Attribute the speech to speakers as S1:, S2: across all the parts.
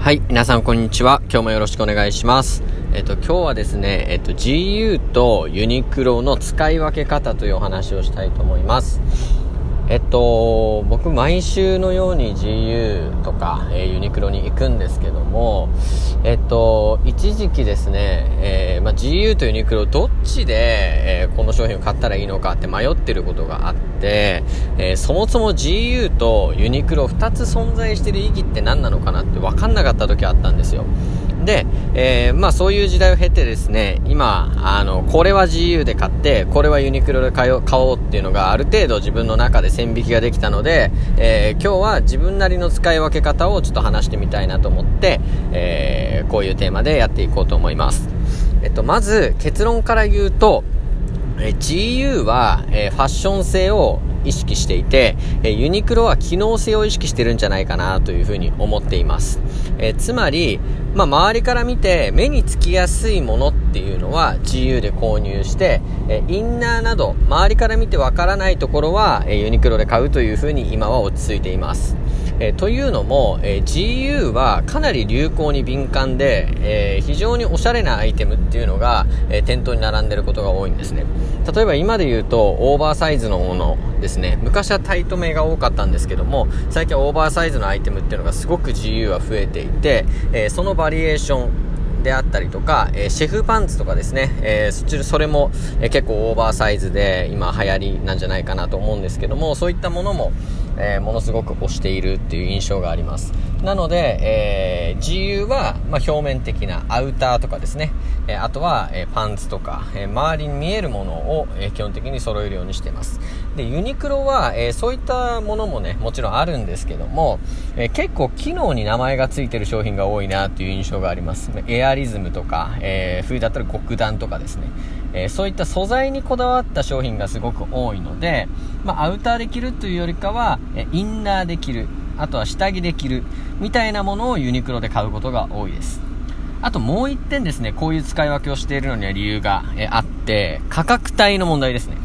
S1: はい、皆さんこんにちは。今日もよろしくお願いします。えっと、今日はですね、えっと、GU とユニクロの使い分け方というお話をしたいと思います。えっと、僕毎週のように GU とか、えー、ユニクロに行くんですけども、と、一時期ですね、えー、まあ、GU とユニクロどっちで、えー、この商品を買ったらいいのかって迷ってることがあって、えそもそも GU とユニクロ2つ存在してる意義って何なのかなって分かんなかった時あったんですよ。で、えー、まあそういう時代を経てですね、今、あの、これは GU で買って、これはユニクロで買おうっていうのがある程度自分の中で線引きができたので、えー、今日は自分なりの使い分け方をちょっと話してみたいなと思って、えー、こういうテーマでやっていこうと思います。えっと、まず結論から言うと、え GU は、えファッション性を意識していて、えユニクロは機能性を意識してるんじゃないかなというふうに思っています。えつまり、まあ、周りから見て目につきやすいものっていうのは GU で購入して、えインナーなど周りから見てわからないところは、えユニクロで買うというふうに今は落ち着いています。えー、というのも、えー、GU はかなり流行に敏感で、えー、非常におしゃれなアイテムっていうのが、え店頭に並んでることが多いんですね。例えば今で言うと、オーバーサイズのものですね。昔はタイトめが多かったんですけども、最近はオーバーサイズのアイテムっていうのがすごく GU は増えていて、えそのバリエーション、であったりとか、えー、シェフパンツとかですね、えー、そっち、それも、えー、結構オーバーサイズで今流行りなんじゃないかなと思うんですけども、そういったものも、えものすごく推しているっていう印象があります。なので、えー、GU は、まあ、表面的なアウターとかですね、えー、あとは、え、パンツとか、え周りに見えるものを、え基本的に揃えるようにしています。で、ユニクロは、えそういったものもね、もちろんあるんですけども、え結構機能に名前が付いてる商品が多いなっていう印象があります。エアリズムとか、え冬だったら極暖とかですね、えそういった素材にこだわった商品がすごく多いので、まあ、アウターで着るというよりかは、インナーで着る、あとは下着で着る、みたいなものをユニクロで買うことが多いです。あともう1点ですね、こういう使い分けをしているのには理由が、えあって、価格帯の問題ですね。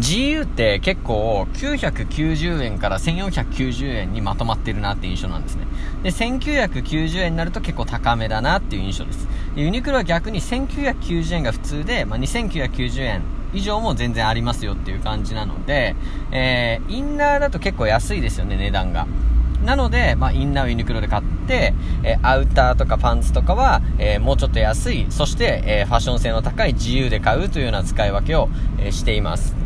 S1: GU って結構990円から1490円にまとまってるなって印象なんですね。で、1990円になると結構高めだなっていう印象です。でユニクロは逆に1990円が普通で、まあ、2990円以上も全然ありますよっていう感じなので、えー、インナーだと結構安いですよね、値段が。なので、まあ、インナーをユニクロで買って、えー、アウターとかパンツとかは、えー、もうちょっと安い、そして、えー、ファッション性の高い自由で買うというような使い分けを、えしています。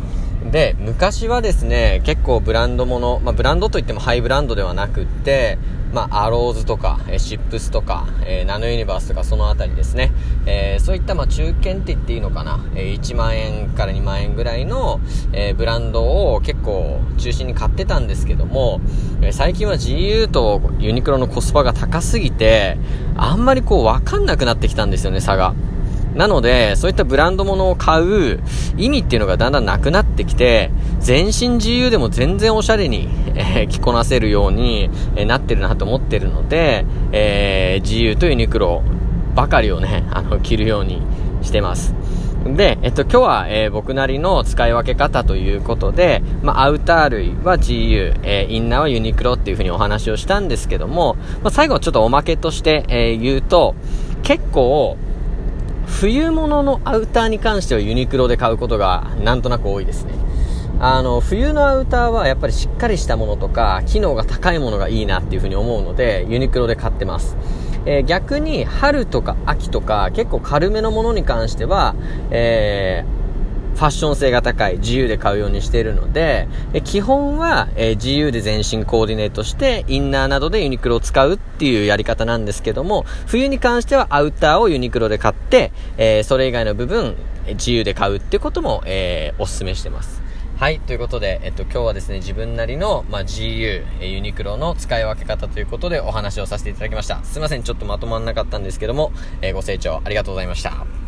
S1: で、昔はですね、結構ブランドもの、まあ、ブランドといってもハイブランドではなくって、まあ、アローズとか、えシップスとか、えー、ナノユニバースとかそのあたりですね、えー、そういったまあ中堅って言っていいのかな、えー、1万円から2万円ぐらいの、え、ブランドを結構中心に買ってたんですけども、え、最近は GU とユニクロのコスパが高すぎて、あんまりこうわかんなくなってきたんですよね、差が。なので、そういったブランド物を買う意味っていうのがだんだんなくなってきて、全身自由でも全然おしゃれに、えー、着こなせるように、え、なってるなと思ってるので、えー、自由とユニクロばかりをね、あの、着るようにしてます。で、えっと、今日は、えー、僕なりの使い分け方ということで、まあ、アウター類は GU、えー、インナーはユニクロっていうふうにお話をしたんですけども、まあ、最後ちょっとおまけとして、えー、言うと、結構、冬物のアウターに関してはユニクロで買うことがなんとなく多いですね。あの、冬のアウターはやっぱりしっかりしたものとか、機能が高いものがいいなっていうふうに思うので、ユニクロで買ってます。えー、逆に春とか秋とか結構軽めのものに関しては、えーファッション性が高い、自由で買うようにしているので、え基本は、え自由で全身コーディネートして、インナーなどでユニクロを使うっていうやり方なんですけども、冬に関してはアウターをユニクロで買って、えそれ以外の部分、自由で買うってことも、えー、お勧めしてます。はい、ということで、えっと、今日はですね、自分なりの、まあ、GU、えユニクロの使い分け方ということでお話をさせていただきました。すいません、ちょっとまとまんなかったんですけども、え、ご清聴ありがとうございました。